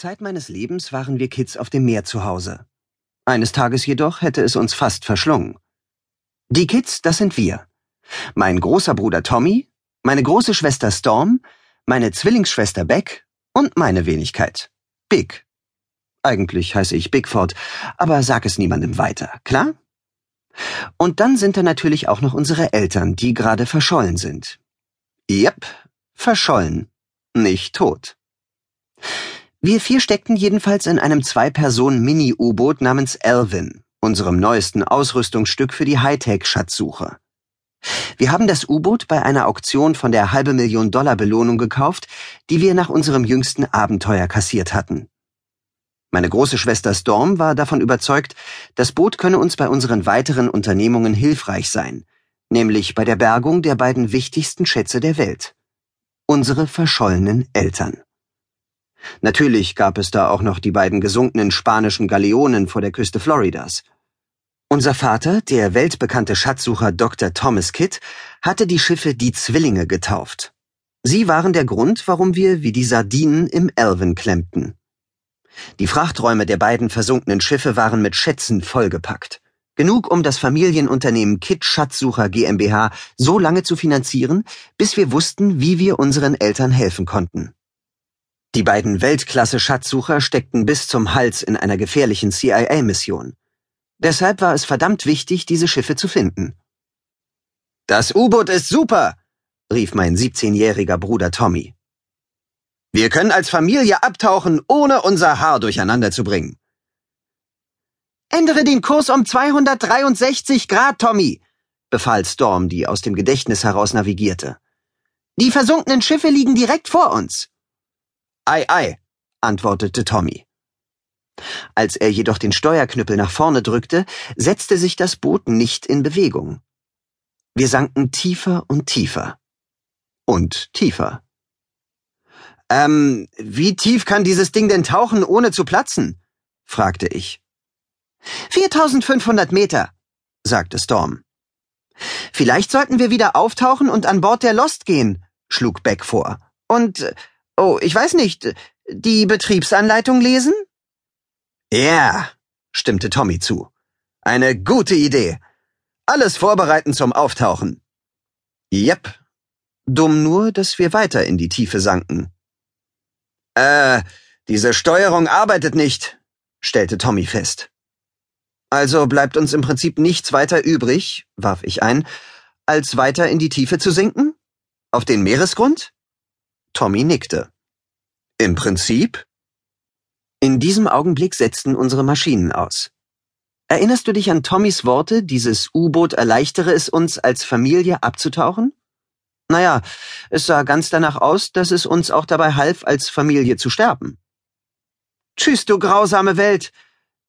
Zeit meines Lebens waren wir Kids auf dem Meer zu Hause. Eines Tages jedoch hätte es uns fast verschlungen. Die Kids, das sind wir. Mein großer Bruder Tommy, meine große Schwester Storm, meine Zwillingsschwester Beck und meine Wenigkeit. Big. Eigentlich heiße ich Bigford, aber sag es niemandem weiter, klar? Und dann sind da natürlich auch noch unsere Eltern, die gerade verschollen sind. Yep, verschollen, nicht tot. Wir vier steckten jedenfalls in einem Zwei-Personen-Mini-U-Boot namens Alvin, unserem neuesten Ausrüstungsstück für die Hightech-Schatzsuche. Wir haben das U-Boot bei einer Auktion von der halbe Million Dollar Belohnung gekauft, die wir nach unserem jüngsten Abenteuer kassiert hatten. Meine große Schwester Storm war davon überzeugt, das Boot könne uns bei unseren weiteren Unternehmungen hilfreich sein, nämlich bei der Bergung der beiden wichtigsten Schätze der Welt. Unsere verschollenen Eltern. Natürlich gab es da auch noch die beiden gesunkenen spanischen Galeonen vor der Küste Floridas. Unser Vater, der weltbekannte Schatzsucher Dr. Thomas Kidd, hatte die Schiffe die Zwillinge getauft. Sie waren der Grund, warum wir wie die Sardinen im Elven klemmten. Die Frachträume der beiden versunkenen Schiffe waren mit Schätzen vollgepackt. Genug, um das Familienunternehmen Kidd Schatzsucher GmbH so lange zu finanzieren, bis wir wussten, wie wir unseren Eltern helfen konnten. Die beiden Weltklasse-Schatzsucher steckten bis zum Hals in einer gefährlichen CIA-Mission. Deshalb war es verdammt wichtig, diese Schiffe zu finden. Das U-Boot ist super, rief mein 17-jähriger Bruder Tommy. Wir können als Familie abtauchen, ohne unser Haar durcheinander zu bringen. Ändere den Kurs um 263 Grad, Tommy, befahl Storm, die aus dem Gedächtnis heraus navigierte. Die versunkenen Schiffe liegen direkt vor uns. Ei, ei, antwortete Tommy. Als er jedoch den Steuerknüppel nach vorne drückte, setzte sich das Boot nicht in Bewegung. Wir sanken tiefer und tiefer. Und tiefer. Ähm, wie tief kann dieses Ding denn tauchen, ohne zu platzen? fragte ich. 4500 Meter, sagte Storm. Vielleicht sollten wir wieder auftauchen und an Bord der Lost gehen, schlug Beck vor. Und Oh, ich weiß nicht. Die Betriebsanleitung lesen? Ja, stimmte Tommy zu. Eine gute Idee. Alles vorbereiten zum Auftauchen. Jep. Dumm nur, dass wir weiter in die Tiefe sanken. Äh, diese Steuerung arbeitet nicht, stellte Tommy fest. Also bleibt uns im Prinzip nichts weiter übrig, warf ich ein, als weiter in die Tiefe zu sinken? Auf den Meeresgrund? Tommy nickte. Im Prinzip? In diesem Augenblick setzten unsere Maschinen aus. Erinnerst du dich an Tommys Worte, dieses U-Boot erleichtere es uns, als Familie abzutauchen? Naja, es sah ganz danach aus, dass es uns auch dabei half, als Familie zu sterben. Tschüss, du grausame Welt,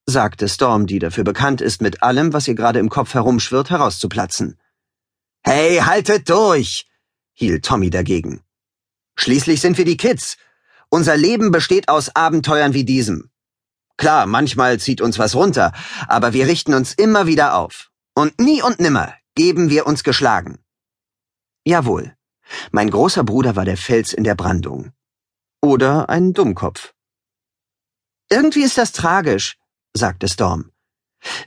sagte Storm, die dafür bekannt ist, mit allem, was ihr gerade im Kopf herumschwirrt, herauszuplatzen. Hey, haltet durch, hielt Tommy dagegen. Schließlich sind wir die Kids. Unser Leben besteht aus Abenteuern wie diesem. Klar, manchmal zieht uns was runter, aber wir richten uns immer wieder auf. Und nie und nimmer geben wir uns geschlagen. Jawohl. Mein großer Bruder war der Fels in der Brandung. Oder ein Dummkopf. Irgendwie ist das tragisch, sagte Storm.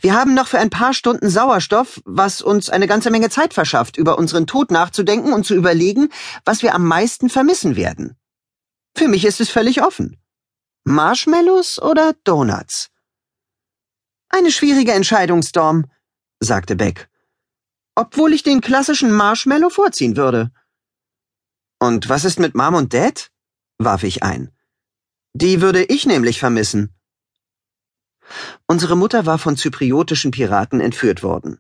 Wir haben noch für ein paar Stunden Sauerstoff, was uns eine ganze Menge Zeit verschafft, über unseren Tod nachzudenken und zu überlegen, was wir am meisten vermissen werden. Für mich ist es völlig offen. Marshmallows oder Donuts? Eine schwierige Entscheidung, Storm, sagte Beck. Obwohl ich den klassischen Marshmallow vorziehen würde. Und was ist mit Mom und Dad? warf ich ein. Die würde ich nämlich vermissen. Unsere Mutter war von zypriotischen Piraten entführt worden.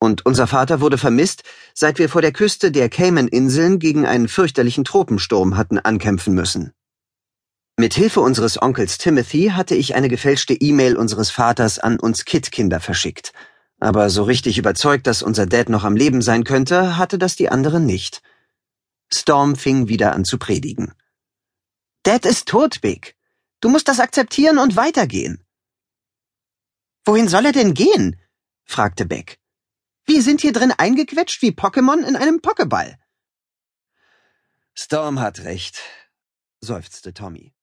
Und unser Vater wurde vermisst, seit wir vor der Küste der Cayman-Inseln gegen einen fürchterlichen Tropensturm hatten ankämpfen müssen. Mit Hilfe unseres Onkels Timothy hatte ich eine gefälschte E-Mail unseres Vaters an uns Kid-Kinder verschickt. Aber so richtig überzeugt, dass unser Dad noch am Leben sein könnte, hatte das die anderen nicht. Storm fing wieder an zu predigen. Dad ist tot, Big. Du musst das akzeptieren und weitergehen. Wohin soll er denn gehen? fragte Beck. Wir sind hier drin eingequetscht wie Pokémon in einem Pokéball. Storm hat recht, seufzte Tommy.